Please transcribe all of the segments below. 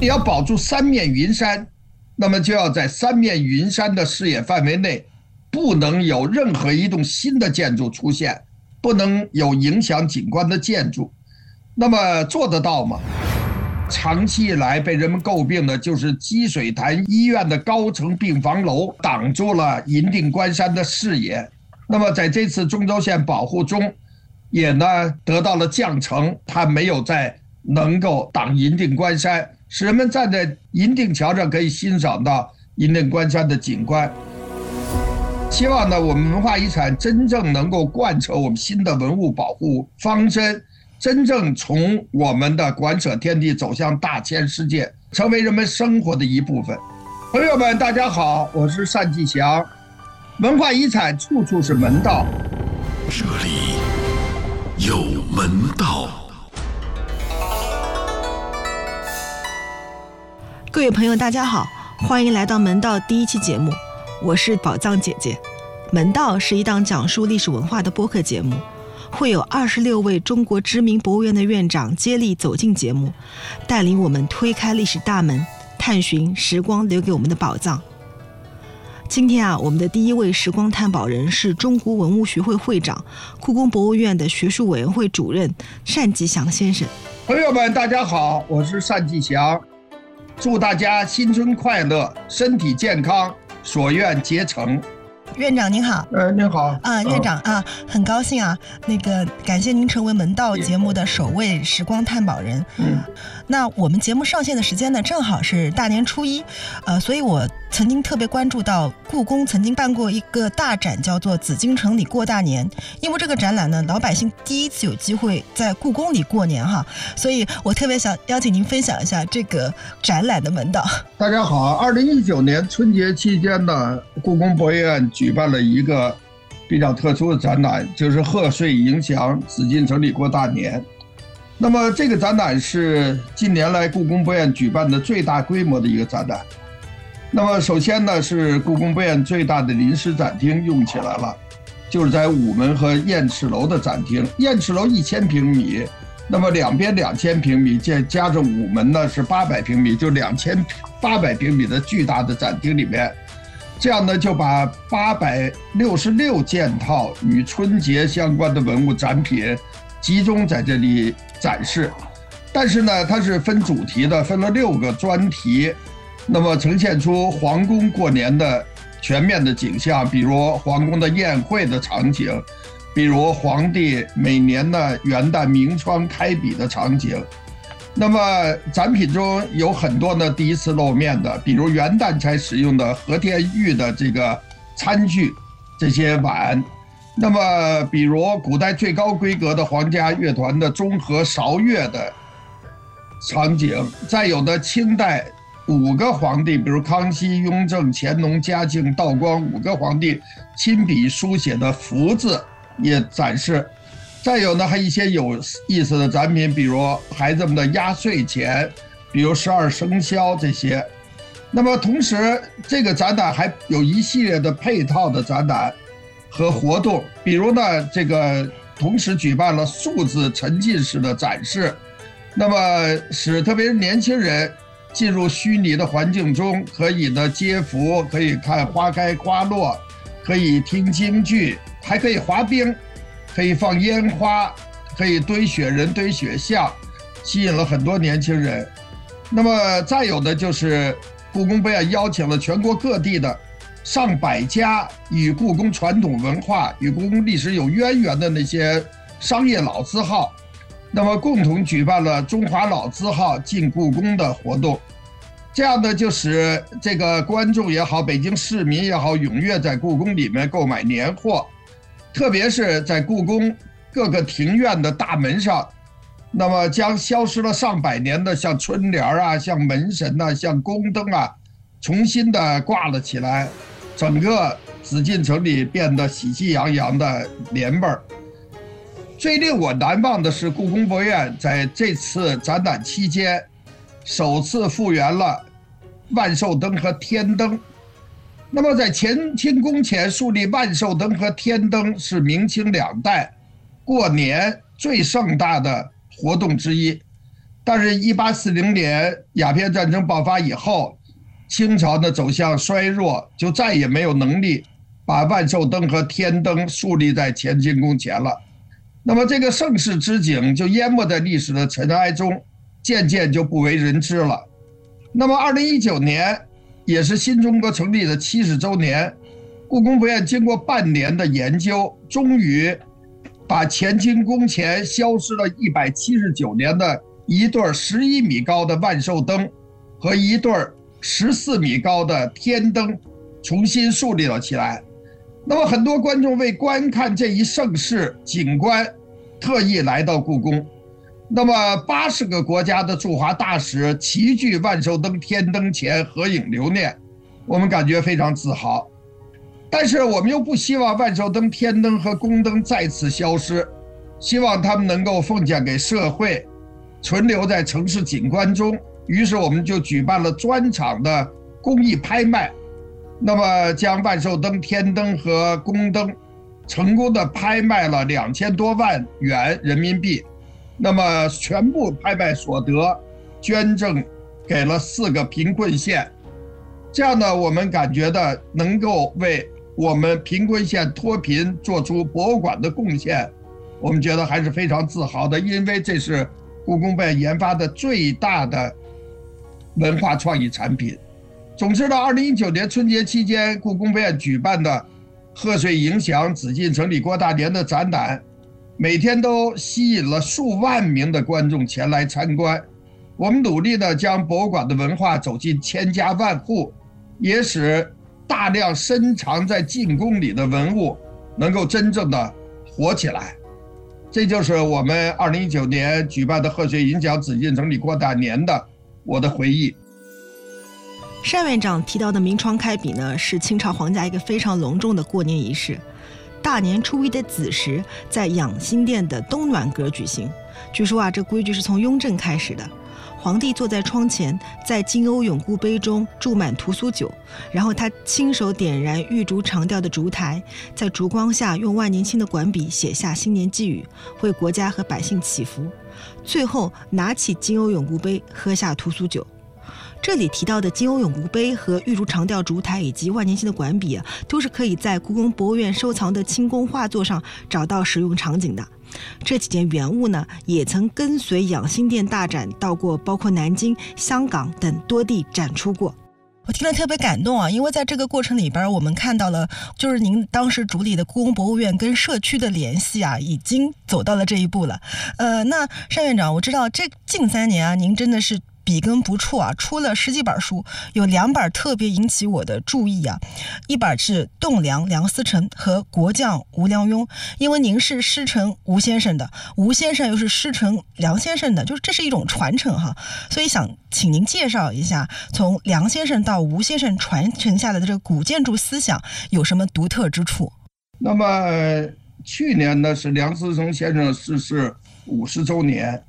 你要保住三面云山，那么就要在三面云山的视野范围内，不能有任何一栋新的建筑出现，不能有影响景观的建筑。那么做得到吗？长期以来被人们诟病的就是积水潭医院的高层病房楼挡住了银锭关山的视野。那么在这次中轴线保护中，也呢得到了降层，它没有再能够挡银锭关山，使人们站在银锭桥上可以欣赏到银锭关山的景观。希望呢，我们文化遗产真正能够贯彻我们新的文物保护方针。真正从我们的馆舍天地走向大千世界，成为人们生活的一部分。朋友们，大家好，我是单霁翔。文化遗产处处是门道，这里有门道。各位朋友，大家好，欢迎来到门道第一期节目，我是宝藏姐姐。门道是一档讲述历史文化的播客节目。会有二十六位中国知名博物院的院长接力走进节目，带领我们推开历史大门，探寻时光留给我们的宝藏。今天啊，我们的第一位时光探宝人是中国文物学会会长、故宫博物院的学术委员会主任单霁翔先生。朋友们，大家好，我是单霁翔，祝大家新春快乐，身体健康，所愿皆成。院长您好，呃，您好啊，院长啊，很高兴啊，那个感谢您成为门道节目的首位时光探宝人。嗯，那我们节目上线的时间呢，正好是大年初一，呃，所以我。曾经特别关注到故宫曾经办过一个大展，叫做《紫禁城里过大年》。因为这个展览呢，老百姓第一次有机会在故宫里过年哈，所以我特别想邀请您分享一下这个展览的门道。大家好，二零一九年春节期间呢，故宫博物院举办了一个比较特殊的展览，就是贺岁迎祥紫禁城里过大年。那么这个展览是近年来故宫博物院举办的最大规模的一个展览。那么首先呢，是故宫博物院最大的临时展厅用起来了，就是在午门和雁翅楼的展厅。雁翅楼一千平米，那么两边两千平米，加加上午门呢是八百平米，就两千八百平米的巨大的展厅里面，这样呢就把八百六十六件套与春节相关的文物展品集中在这里展示。但是呢，它是分主题的，分了六个专题。那么呈现出皇宫过年的全面的景象，比如皇宫的宴会的场景，比如皇帝每年的元旦明窗开笔的场景。那么展品中有很多呢第一次露面的，比如元旦才使用的和田玉的这个餐具，这些碗。那么比如古代最高规格的皇家乐团的中和韶乐的场景，再有的清代。五个皇帝，比如康熙、雍正、乾隆、嘉靖、道光五个皇帝亲笔书写的福字也展示。再有呢，还一些有意思的展品，比如孩子们的压岁钱，比如十二生肖这些。那么同时，这个展览还有一系列的配套的展览和活动，比如呢，这个同时举办了数字沉浸式的展示，那么使特别是年轻人。进入虚拟的环境中，可以呢接福，可以看花开花落，可以听京剧，还可以滑冰，可以放烟花，可以堆雪人、堆雪像，吸引了很多年轻人。那么再有的就是故宫博物院邀请了全国各地的上百家与故宫传统文化、与故宫历史有渊源的那些商业老字号。那么，共同举办了中华老字号进故宫的活动，这样呢，就使这个观众也好，北京市民也好，踊跃在故宫里面购买年货，特别是在故宫各个庭院的大门上，那么将消失了上百年的像春联啊、像门神呐、像宫灯啊，重新的挂了起来，整个紫禁城里变得喜气洋洋的年味儿。最令我难忘的是，故宫博物院在这次展览期间，首次复原了万寿灯和天灯。那么，在乾清宫前树立万寿灯和天灯是明清两代过年最盛大的活动之一。但是，一八四零年鸦片战争爆发以后，清朝呢走向衰弱，就再也没有能力把万寿灯和天灯树立在乾清宫前了。那么，这个盛世之景就淹没在历史的尘埃中，渐渐就不为人知了。那么，二零一九年也是新中国成立的七十周年，故宫博物院经过半年的研究，终于把乾清宫前消失了一百七十九年的。一对十一米高的万寿灯和一对十四米高的天灯重新树立了起来。那么，很多观众为观看这一盛世景观，特意来到故宫。那么，八十个国家的驻华大使齐聚万寿灯、天灯前合影留念，我们感觉非常自豪。但是，我们又不希望万寿灯、天灯和宫灯再次消失，希望他们能够奉献给社会。存留在城市景观中，于是我们就举办了专场的公益拍卖，那么将万寿灯、天灯和宫灯成功的拍卖了两千多万元人民币，那么全部拍卖所得捐赠给了四个贫困县，这样呢，我们感觉的能够为我们贫困县脱贫做出博物馆的贡献，我们觉得还是非常自豪的，因为这是。故宫博物院研发的最大的文化创意产品。总之呢，二零一九年春节期间，故宫博物院举办的“贺岁影响，紫禁城里过大年”的展览，每天都吸引了数万名的观众前来参观。我们努力的将博物馆的文化走进千家万户，也使大量深藏在禁宫里的文物能够真正的活起来。这就是我们二零一九年举办的贺岁影响紫禁城里过大年的我的回忆。单院长提到的明窗开笔呢，是清朝皇家一个非常隆重的过年仪式。大年初一的子时，在养心殿的东暖阁举行。据说啊，这规矩是从雍正开始的。皇帝坐在窗前，在金瓯永固杯中注满屠苏酒，然后他亲手点燃玉竹长调的烛台，在烛光下用万年青的管笔写下新年寄语，为国家和百姓祈福。最后拿起金瓯永固杯，喝下屠苏酒。这里提到的金瓯永固杯和玉竹长调烛台以及万年青的管笔，都是可以在故宫博物院收藏的清宫画作上找到使用场景的。这几件原物呢，也曾跟随养心殿大展到过包括南京、香港等多地展出过。我听了特别感动啊，因为在这个过程里边，我们看到了就是您当时主理的故宫博物院跟社区的联系啊，已经走到了这一步了。呃，那单院长，我知道这近三年啊，您真的是。笔耕不辍啊，出了十几本书，有两本特别引起我的注意啊，一本是《栋梁》梁思成和国将吴良镛，因为您是师承吴先生的，吴先生又是师承梁先生的，就是这是一种传承哈，所以想请您介绍一下，从梁先生到吴先生传承下来的这个古建筑思想有什么独特之处？那么去年呢是梁思成先生逝世五十周年。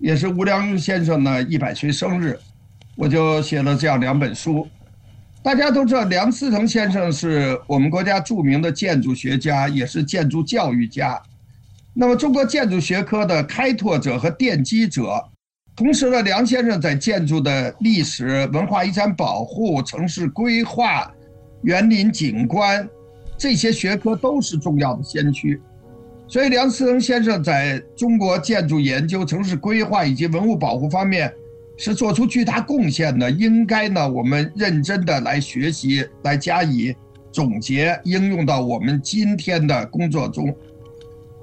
也是吴良镛先生呢一百岁生日，我就写了这样两本书。大家都知道，梁思成先生是我们国家著名的建筑学家，也是建筑教育家。那么，中国建筑学科的开拓者和奠基者。同时呢，梁先生在建筑的历史文化遗产保护、城市规划、园林景观这些学科都是重要的先驱。所以，梁思成先生在中国建筑研究、城市规划以及文物保护方面是做出巨大贡献的。应该呢，我们认真的来学习，来加以总结，应用到我们今天的工作中。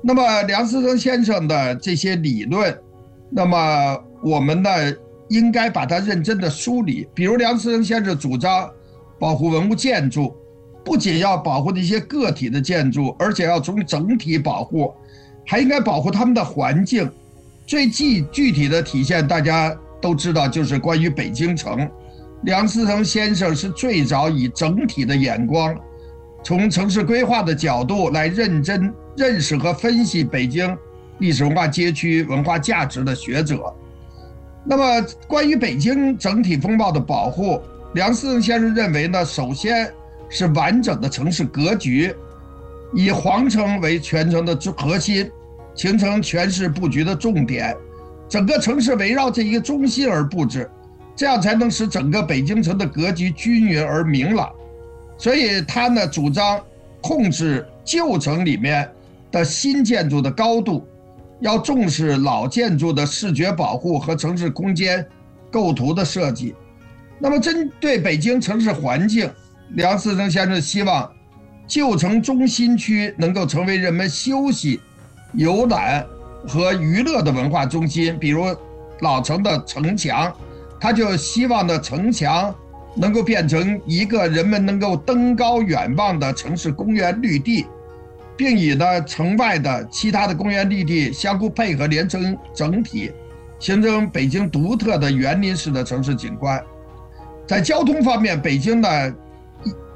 那么，梁思成先生的这些理论，那么我们呢，应该把它认真的梳理。比如，梁思成先生主张保护文物建筑。不仅要保护那些个体的建筑，而且要从整体保护，还应该保护他们的环境。最具具体的体现，大家都知道，就是关于北京城。梁思成先生是最早以整体的眼光，从城市规划的角度来认真认识和分析北京历史文化街区文化价值的学者。那么，关于北京整体风貌的保护，梁思成先生认为呢，首先。是完整的城市格局，以皇城为全城的核心，形成全市布局的重点。整个城市围绕这一个中心而布置，这样才能使整个北京城的格局均匀而明朗。所以他呢主张控制旧城里面的新建筑的高度，要重视老建筑的视觉保护和城市空间构图的设计。那么针对北京城市环境，梁思成先生希望旧城中心区能够成为人们休息、游览。和娱乐的文化中心，比如老城的城墙，他就希望的城墙能够变成一个人们能够登高远望的城市公园绿地，并以呢城外的其他的公园绿地相互配合连成整体，形成北京独特的园林式的城市景观。在交通方面，北京呢，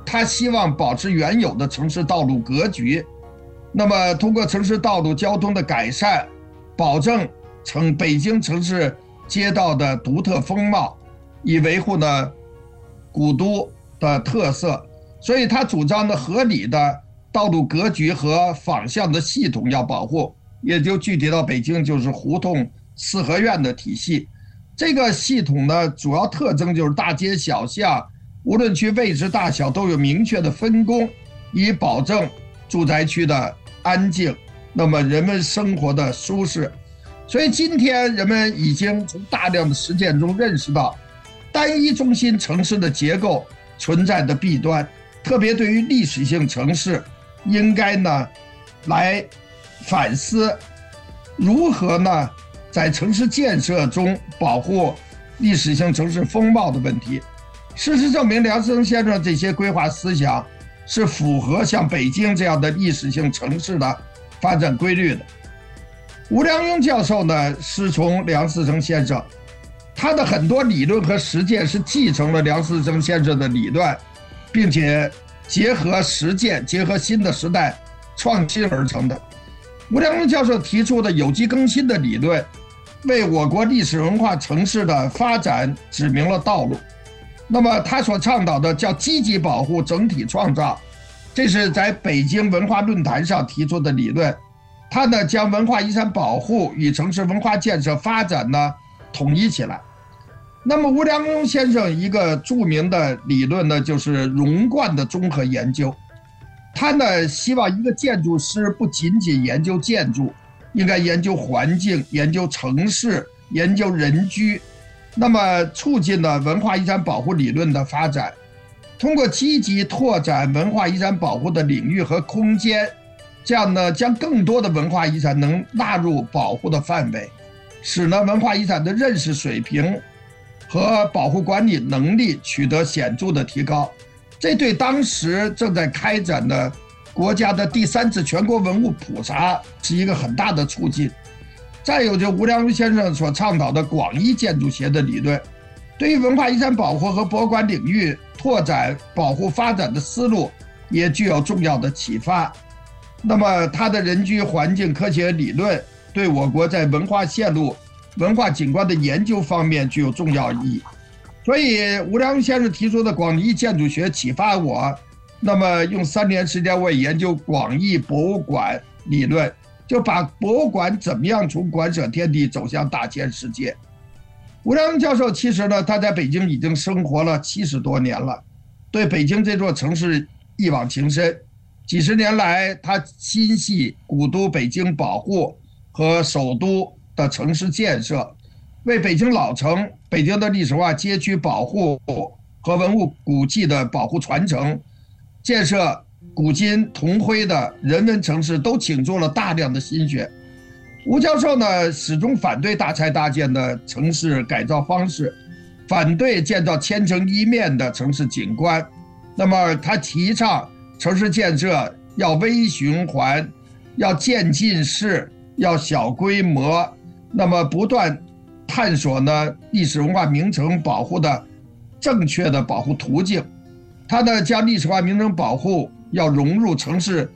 他希望保持原有的城市道路格局，那么通过城市道路交通的改善。保证城北京城市街道的独特风貌，以维护呢古都的特色。所以他主张的合理的道路格局和方向的系统要保护，也就具体到北京就是胡同四合院的体系。这个系统呢，主要特征就是大街小巷，无论区位置大小都有明确的分工，以保证住宅区的安静。那么人们生活的舒适，所以今天人们已经从大量的实践中认识到，单一中心城市的结构存在的弊端，特别对于历史性城市，应该呢，来反思如何呢，在城市建设中保护历史性城市风貌的问题。事实证明，梁思成先生这些规划思想是符合像北京这样的历史性城市的。发展规律的吴良镛教授呢，是从梁思成先生，他的很多理论和实践是继承了梁思成先生的理论，并且结合实践，结合新的时代创新而成的。吴良镛教授提出的有机更新的理论，为我国历史文化城市的发展指明了道路。那么他所倡导的叫积极保护、整体创造。这是在北京文化论坛上提出的理论，他呢将文化遗产保护与城市文化建设发展呢统一起来。那么吴良镛先生一个著名的理论呢，就是融贯的综合研究。他呢希望一个建筑师不仅仅研究建筑，应该研究环境、研究城市、研究人居，那么促进了文化遗产保护理论的发展。通过积极拓展文化遗产保护的领域和空间，这样呢，将更多的文化遗产能纳入保护的范围，使呢文化遗产的认识水平和保护管理能力取得显著的提高。这对当时正在开展的国家的第三次全国文物普查是一个很大的促进。再有，就吴良镛先生所倡导的广义建筑学的理论，对于文化遗产保护和博物馆领域。拓展保护发展的思路也具有重要的启发。那么，他的人居环境科学理论对我国在文化线路、文化景观的研究方面具有重要意义。所以，吴良镛先生提出的广义建筑学启发我。那么，用三年时间，我也研究广义博物馆理论，就把博物馆怎么样从馆舍天地走向大千世界。吴良教授其实呢，他在北京已经生活了七十多年了，对北京这座城市一往情深。几十年来，他心系古都北京保护和首都的城市建设，为北京老城、北京的历史化街区保护和文物古迹的保护传承、建设古今同辉的人文城市，都倾注了大量的心血。吴教授呢，始终反对大拆大建的城市改造方式，反对建造千城一面的城市景观。那么，他提倡城市建设要微循环，要渐进式，要小规模。那么，不断探索呢历史文化名城保护的正确的保护途径。他呢，将历史文化名城保护要融入城市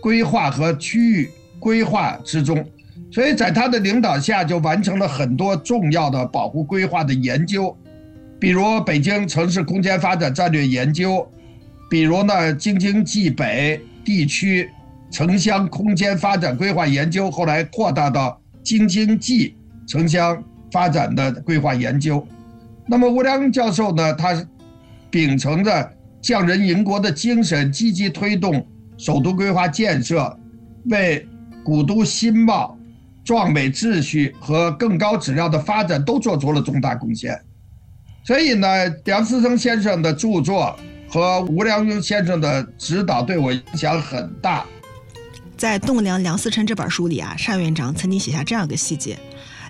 规划和区域规划之中。所以在他的领导下，就完成了很多重要的保护规划的研究，比如北京城市空间发展战略研究，比如呢京津冀北地区城乡空间发展规划研究，后来扩大到京津冀城乡发展的规划研究。那么吴良教授呢，他秉承着匠人营国的精神，积极推动首都规划建设，为古都新貌、壮美秩序和更高质量的发展都做出了重大贡献。所以呢，梁思成先生的著作和吴良镛先生的指导对我影响很大。在《栋梁梁思成》这本书里啊，单院长曾经写下这样一个细节：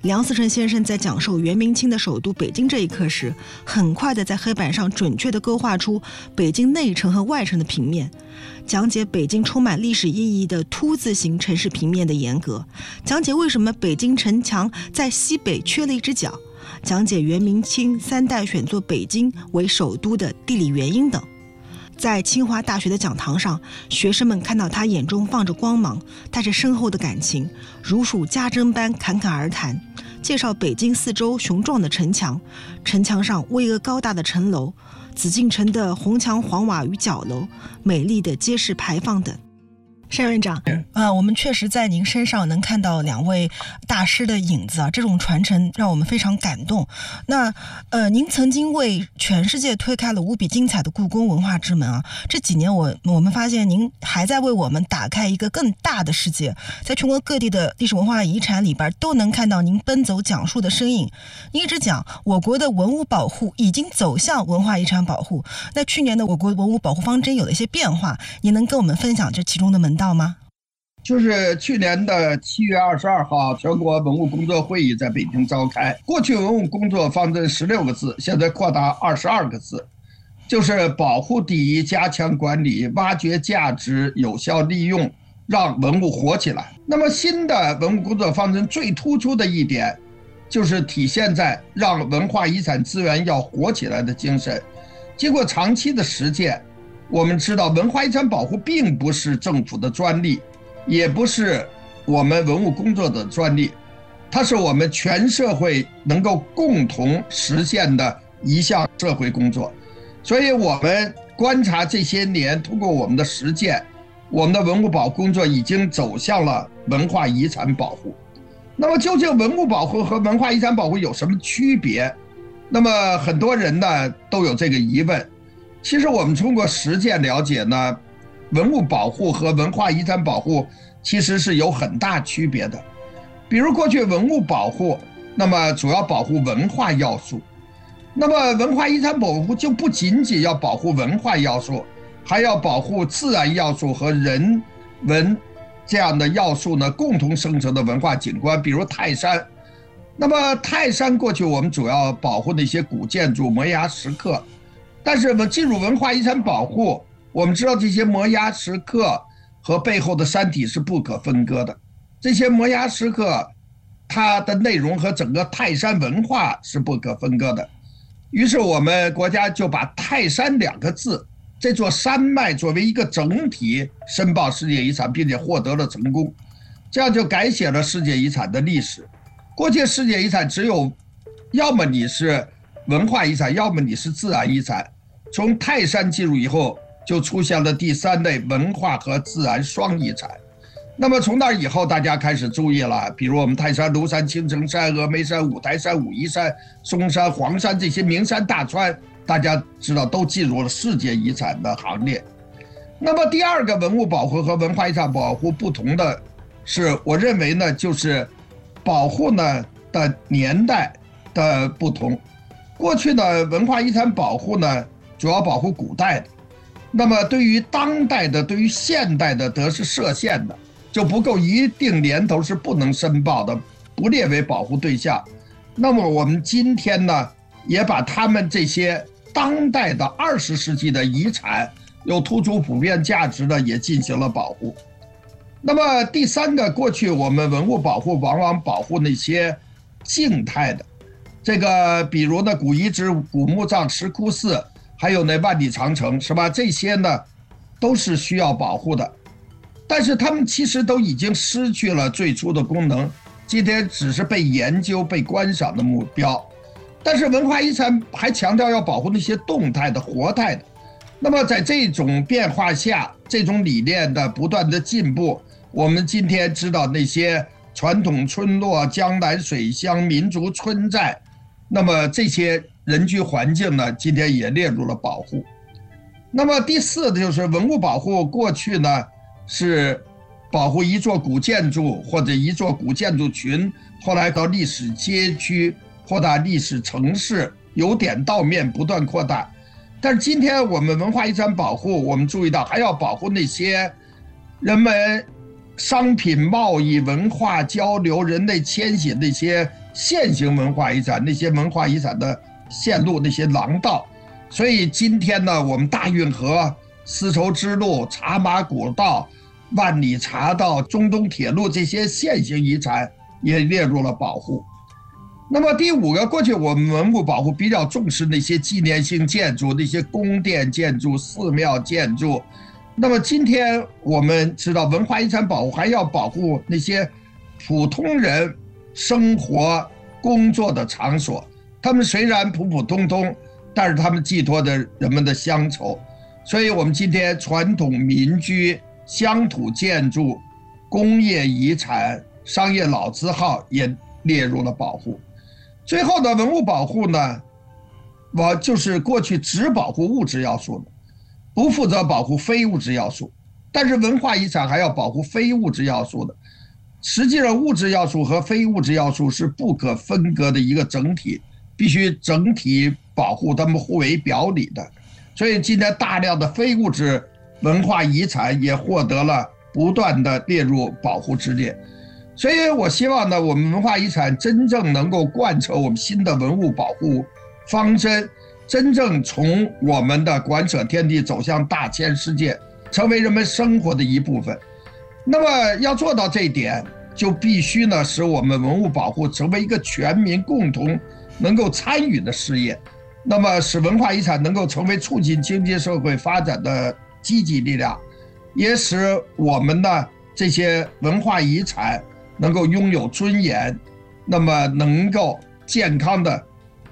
梁思成先生在讲授元明清的首都北京这一课时，很快的在黑板上准确的勾画出北京内城和外城的平面，讲解北京充满历史意义的凸字形城市平面的严格，讲解为什么北京城墙在西北缺了一只角。讲解元明清三代选作北京为首都的地理原因等，在清华大学的讲堂上，学生们看到他眼中放着光芒，带着深厚的感情，如数家珍般侃侃而谈，介绍北京四周雄壮的城墙，城墙上巍峨高大的城楼，紫禁城的红墙黄瓦与角楼，美丽的街市牌坊等。单院长，啊，我们确实在您身上能看到两位大师的影子啊，这种传承让我们非常感动。那，呃，您曾经为全世界推开了无比精彩的故宫文化之门啊。这几年，我我们发现您还在为我们打开一个更大的世界，在全国各地的历史文化遗产里边都能看到您奔走讲述的身影。您一直讲我国的文物保护已经走向文化遗产保护，那去年的我国文物保护方针有了一些变化，您能跟我们分享这其中的门？到吗？就是去年的七月二十二号，全国文物工作会议在北京召开。过去文物工作方针十六个字，现在扩大二十二个字，就是保护第一，加强管理，挖掘价值，有效利用，让文物活起来。那么新的文物工作方针最突出的一点，就是体现在让文化遗产资源要活起来的精神。经过长期的实践。我们知道，文化遗产保护并不是政府的专利，也不是我们文物工作的专利，它是我们全社会能够共同实现的一项社会工作。所以，我们观察这些年，通过我们的实践，我们的文物保护工作已经走向了文化遗产保护。那么，究竟文物保护和文化遗产保护有什么区别？那么，很多人呢都有这个疑问。其实我们通过实践了解呢，文物保护和文化遗产保护其实是有很大区别的。比如过去文物保护，那么主要保护文化要素，那么文化遗产保护就不仅仅要保护文化要素，还要保护自然要素和人文这样的要素呢共同生成的文化景观，比如泰山。那么泰山过去我们主要保护那些古建筑、摩崖石刻。但是我们进入文化遗产保护，我们知道这些摩崖石刻和背后的山体是不可分割的。这些摩崖石刻，它的内容和整个泰山文化是不可分割的。于是我们国家就把“泰山”两个字，这座山脉作为一个整体申报世界遗产，并且获得了成功，这样就改写了世界遗产的历史。过去世界遗产只有，要么你是。文化遗产，要么你是自然遗产。从泰山进入以后，就出现了第三类文化和自然双遗产。那么从那以后，大家开始注意了，比如我们泰山、庐山、青城山、峨眉山、五台山、武夷山、嵩山、黄山这些名山大川，大家知道都进入了世界遗产的行列。那么第二个文物保护和文化遗产保护不同的是，我认为呢，就是保护呢的年代的不同。过去的文化遗产保护呢，主要保护古代的，那么对于当代的、对于现代的，则是设限的，就不够一定年头是不能申报的，不列为保护对象。那么我们今天呢，也把他们这些当代的二十世纪的遗产，有突出普遍价值的，也进行了保护。那么第三个，过去我们文物保护往往保护那些静态的。这个，比如呢，古遗址、古墓葬、石窟寺，还有那万里长城，是吧？这些呢，都是需要保护的。但是他们其实都已经失去了最初的功能，今天只是被研究、被观赏的目标。但是文化遗产还强调要保护那些动态的、活态的。那么在这种变化下，这种理念的不断的进步，我们今天知道那些。传统村落、江南水乡、民族村寨，那么这些人居环境呢，今天也列入了保护。那么第四的就是文物保护，过去呢是保护一座古建筑或者一座古建筑群，后来到历史街区扩大历史城市，由点到面不断扩大。但是今天我们文化遗产保护，我们注意到还要保护那些人们商品贸易、文化交流、人类迁徙那些现行文化遗产、那些文化遗产的线路、那些廊道。所以今天呢，我们大运河、丝绸之路、茶马古道、万里茶道、中东铁路这些现行遗产也列入了保护。那么第五个，过去我们文物保护比较重视那些纪念性建筑、那些宫殿建筑、寺庙建筑。那么今天我们知道，文化遗产保护还要保护那些普通人生活、工作的场所。他们虽然普普通通，但是他们寄托着人们的乡愁。所以我们今天传统民居、乡土建筑、工业遗产、商业老字号也列入了保护。最后的文物保护呢，我就是过去只保护物质要素的，不负责保护非物质要素。但是文化遗产还要保护非物质要素的。实际上，物质要素和非物质要素是不可分割的一个整体，必须整体保护，它们互为表里的。所以今天大量的非物质文化遗产也获得了不断的列入保护之列。所以，我希望呢，我们文化遗产真正能够贯彻我们新的文物保护方针，真正从我们的馆舍天地走向大千世界，成为人们生活的一部分。那么，要做到这一点，就必须呢，使我们文物保护成为一个全民共同能够参与的事业。那么，使文化遗产能够成为促进经济社会发展的积极力量，也使我们的这些文化遗产。能够拥有尊严，那么能够健康的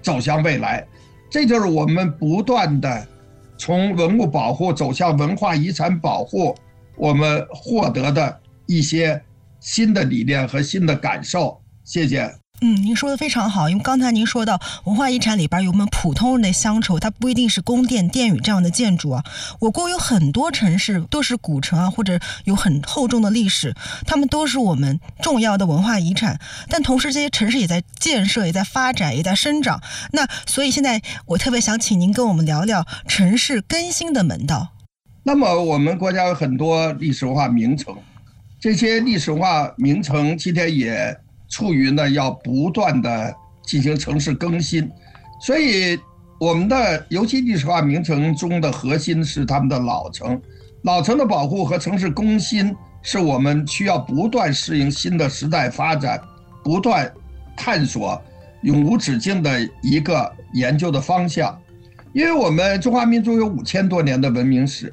走向未来，这就是我们不断的从文物保护走向文化遗产保护，我们获得的一些新的理念和新的感受。谢谢。嗯，您说的非常好，因为刚才您说到文化遗产里边有我们普通人的乡愁，它不一定是宫殿、殿宇这样的建筑啊。我国有很多城市都是古城啊，或者有很厚重的历史，他们都是我们重要的文化遗产。但同时，这些城市也在建设，也在发展，也在生长。那所以现在我特别想请您跟我们聊聊城市更新的门道。那么我们国家有很多历史文化名城，这些历史文化名城今天也。处于呢要不断的进行城市更新，所以我们的尤其历史文化名城中的核心是他们的老城，老城的保护和城市更新是我们需要不断适应新的时代发展，不断探索永无止境的一个研究的方向。因为我们中华民族有五千多年的文明史，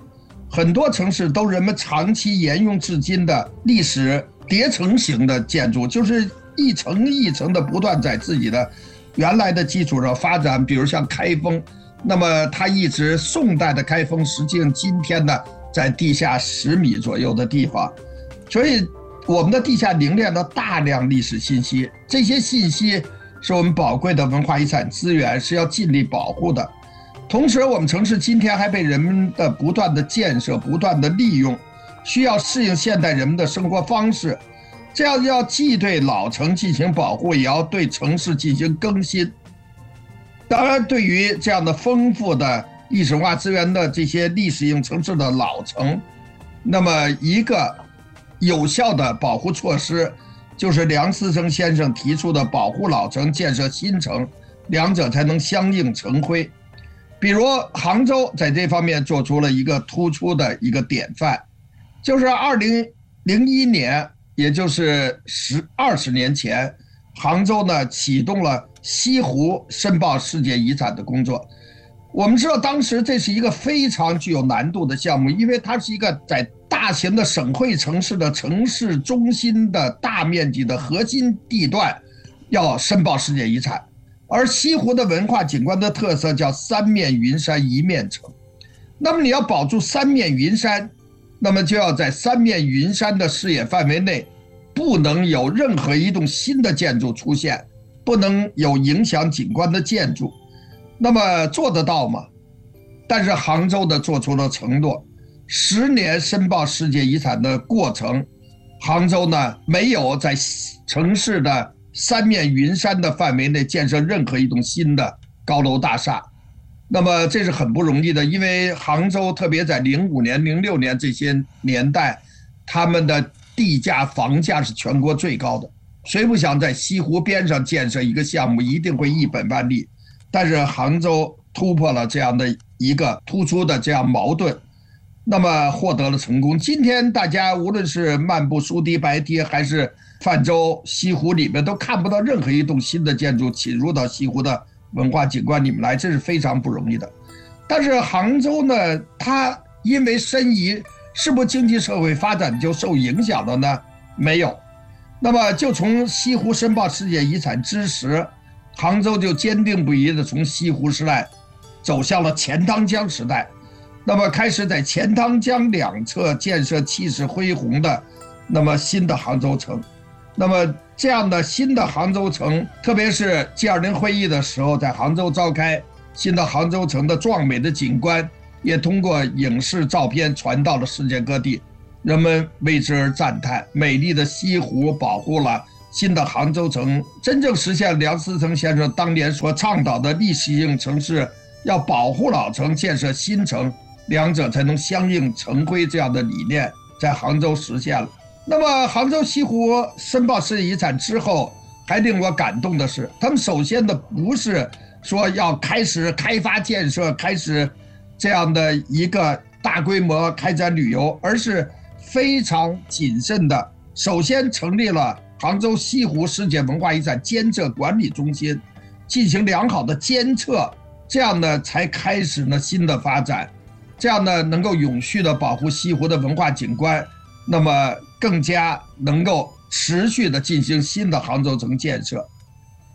很多城市都人们长期沿用至今的历史叠层型的建筑，就是。一层一层的不断在自己的原来的基础上发展，比如像开封，那么它一直宋代的开封，实际上今天呢在地下十米左右的地方，所以我们的地下凝练了大量历史信息，这些信息是我们宝贵的文化遗产资源，是要尽力保护的。同时，我们城市今天还被人们的不断的建设、不断的利用，需要适应现代人们的生活方式。这样要既对老城进行保护，也要对城市进行更新。当然，对于这样的丰富的历史文化资源的这些历史性城市的老城，那么一个有效的保护措施，就是梁思成先生提出的“保护老城，建设新城”，两者才能相映成辉。比如杭州在这方面做出了一个突出的一个典范，就是二零零一年。也就是十二十年前，杭州呢启动了西湖申报世界遗产的工作。我们知道，当时这是一个非常具有难度的项目，因为它是一个在大型的省会城市的城市中心的大面积的核心地段要申报世界遗产。而西湖的文化景观的特色叫三面云山一面城，那么你要保住三面云山。那么就要在三面云山的视野范围内，不能有任何一栋新的建筑出现，不能有影响景观的建筑。那么做得到吗？但是杭州的做出了承诺，十年申报世界遗产的过程，杭州呢没有在城市的三面云山的范围内建设任何一栋新的高楼大厦。那么这是很不容易的，因为杭州特别在零五年、零六年这些年代，他们的地价、房价是全国最高的。谁不想在西湖边上建设一个项目，一定会一本万利。但是杭州突破了这样的一个突出的这样矛盾，那么获得了成功。今天大家无论是漫步苏堤白堤，还是泛舟西湖里面，都看不到任何一栋新的建筑侵入到西湖的。文化景观，里面来这是非常不容易的。但是杭州呢，它因为申遗，是不是经济社会发展就受影响了呢？没有。那么就从西湖申报世界遗产之时，杭州就坚定不移地从西湖时代走向了钱塘江时代。那么开始在钱塘江两侧建设气势恢宏的那么新的杭州城。那么。这样的新的杭州城，特别是 G20 会议的时候，在杭州召开，新的杭州城的壮美的景观，也通过影视照片传到了世界各地，人们为之而赞叹。美丽的西湖保护了新的杭州城，真正实现梁思成先生当年所倡导的历史性城市要保护老城，建设新城，两者才能相映成辉。这样的理念在杭州实现了。那么，杭州西湖申报世界遗产之后，还令我感动的是，他们首先的不是说要开始开发建设、开始这样的一个大规模开展旅游，而是非常谨慎的，首先成立了杭州西湖世界文化遗产监测管理中心，进行良好的监测，这样呢才开始呢新的发展，这样呢能够永续的保护西湖的文化景观。那么更加能够持续的进行新的杭州城建设，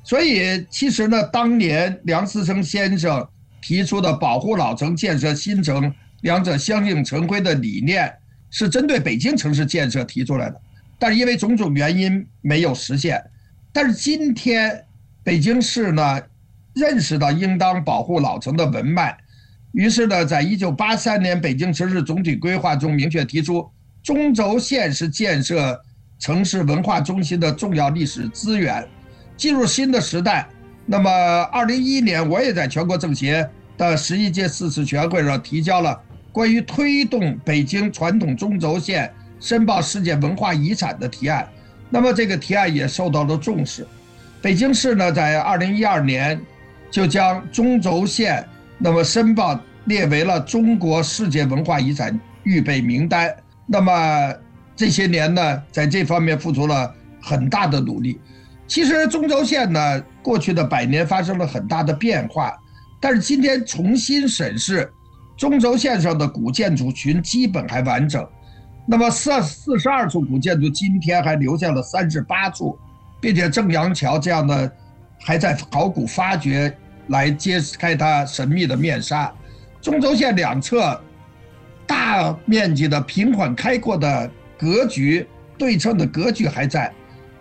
所以其实呢，当年梁思成先生提出的保护老城、建设新城，两者相映成辉的理念，是针对北京城市建设提出来的，但是因为种种原因没有实现。但是今天北京市呢，认识到应当保护老城的文脉，于是呢，在一九八三年北京城市总体规划中明确提出。中轴线是建设城市文化中心的重要历史资源。进入新的时代，那么二零一一年，我也在全国政协的十一届四次全会上提交了关于推动北京传统中轴线申报世界文化遗产的提案。那么这个提案也受到了重视。北京市呢，在二零一二年就将中轴线那么申报列为了中国世界文化遗产预备名单。那么这些年呢，在这方面付出了很大的努力。其实中轴线呢，过去的百年发生了很大的变化，但是今天重新审视，中轴线上的古建筑群基本还完整。那么四四十二处古建筑，今天还留下了三十八处，并且正阳桥这样的还在考古发掘来揭开它神秘的面纱。中轴线两侧。大面积的平缓开阔的格局，对称的格局还在。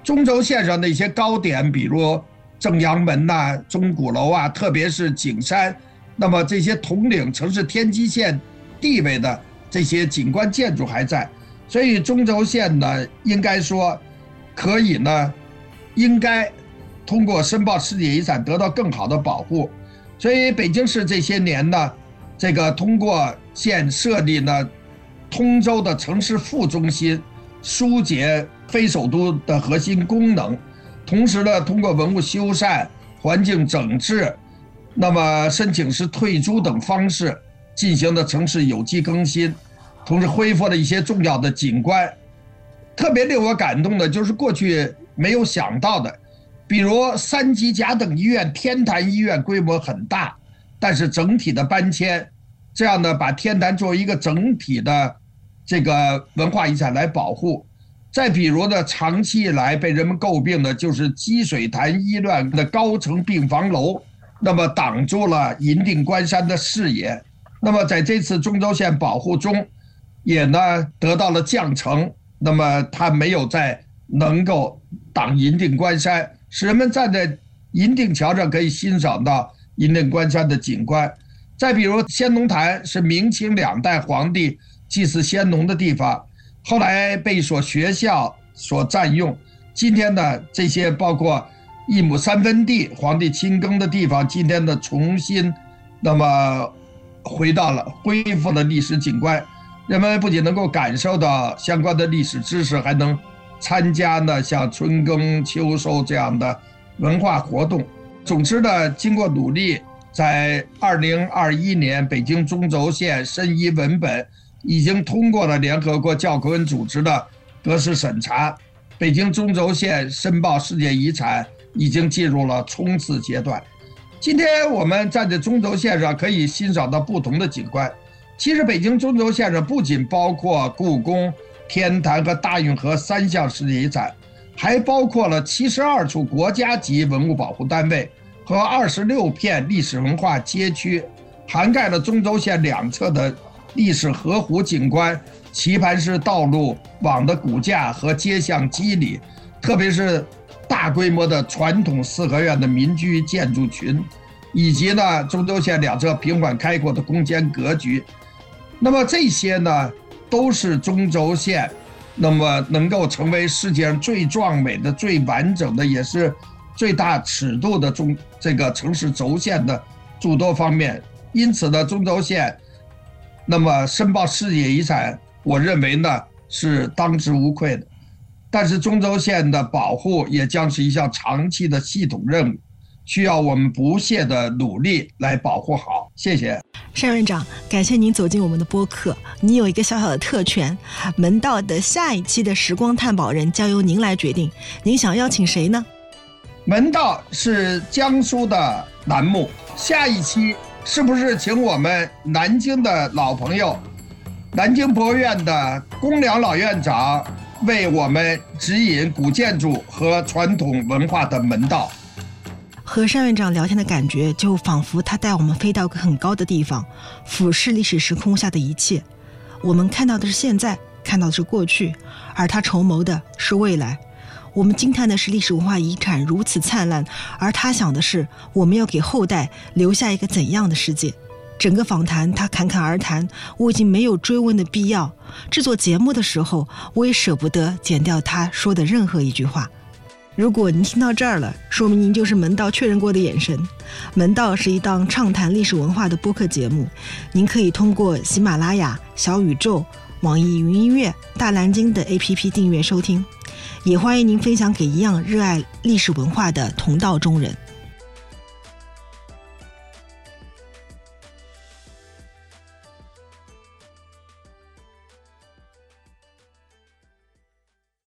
中轴线上的一些高点，比如正阳门呐、钟鼓楼啊，特别是景山，那么这些统领城市天际线地位的这些景观建筑还在。所以中轴线呢，应该说可以呢，应该通过申报世界遗产得到更好的保护。所以北京市这些年呢。这个通过建设立呢，通州的城市副中心，疏解非首都的核心功能，同时呢，通过文物修缮、环境整治，那么申请是退租等方式进行的城市有机更新，同时恢复了一些重要的景观。特别令我感动的就是过去没有想到的，比如三级甲等医院天坛医院规模很大。但是整体的搬迁，这样呢，把天坛作为一个整体的这个文化遗产来保护。再比如呢，长期以来被人们诟病的就是积水潭医院的高层病房楼，那么挡住了银锭关山的视野。那么在这次中轴线保护中，也呢得到了降层。那么它没有在能够挡银锭关山，使人们站在银锭桥上可以欣赏到银锭关山的景观。再比如先农坛是明清两代皇帝祭祀先农的地方，后来被一所学校所占用。今天呢，这些包括一亩三分地皇帝亲耕的地方，今天的重新那么回到了恢复了历史景观。人们不仅能够感受到相关的历史知识，还能参加呢像春耕秋收这样的文化活动。总之呢，经过努力，在二零二一年，北京中轴线申遗文本已经通过了联合国教科文组织的格式审查，北京中轴线申报世界遗产已经进入了冲刺阶段。今天我们站在中轴线上，可以欣赏到不同的景观。其实，北京中轴线上不仅包括故宫、天坛和大运河三项世界遗产，还包括了七十二处国家级文物保护单位和二十六片历史文化街区，涵盖了中轴线两侧的历史河湖景观、棋盘式道路网的骨架和街巷肌理，特别是大规模的传统四合院的民居建筑群，以及呢中轴线两侧平缓开阔的空间格局。那么这些呢，都是中轴线，那么能够成为世界上最壮美的、最完整的，也是最大尺度的中这个城市轴线的诸多方面。因此呢，中轴线，那么申报世界遗产，我认为呢是当之无愧的。但是中轴线的保护也将是一项长期的系统任务。需要我们不懈的努力来保护好。谢谢，单院长，感谢您走进我们的播客。你有一个小小的特权，门道的下一期的时光探宝人将由您来决定。您想邀请谁呢？门道是江苏的栏目，下一期是不是请我们南京的老朋友，南京博物院的龚良老院长为我们指引古建筑和传统文化的门道？和单院长聊天的感觉，就仿佛他带我们飞到个很高的地方，俯视历史时空下的一切。我们看到的是现在，看到的是过去，而他筹谋的是未来。我们惊叹的是历史文化遗产如此灿烂，而他想的是我们要给后代留下一个怎样的世界。整个访谈他侃侃而谈，我已经没有追问的必要。制作节目的时候，我也舍不得剪掉他说的任何一句话。如果您听到这儿了，说明您就是门道确认过的眼神。门道是一档畅谈历史文化的播客节目，您可以通过喜马拉雅、小宇宙、网易云音乐、大蓝鲸的 APP 订阅收听，也欢迎您分享给一样热爱历史文化的同道中人。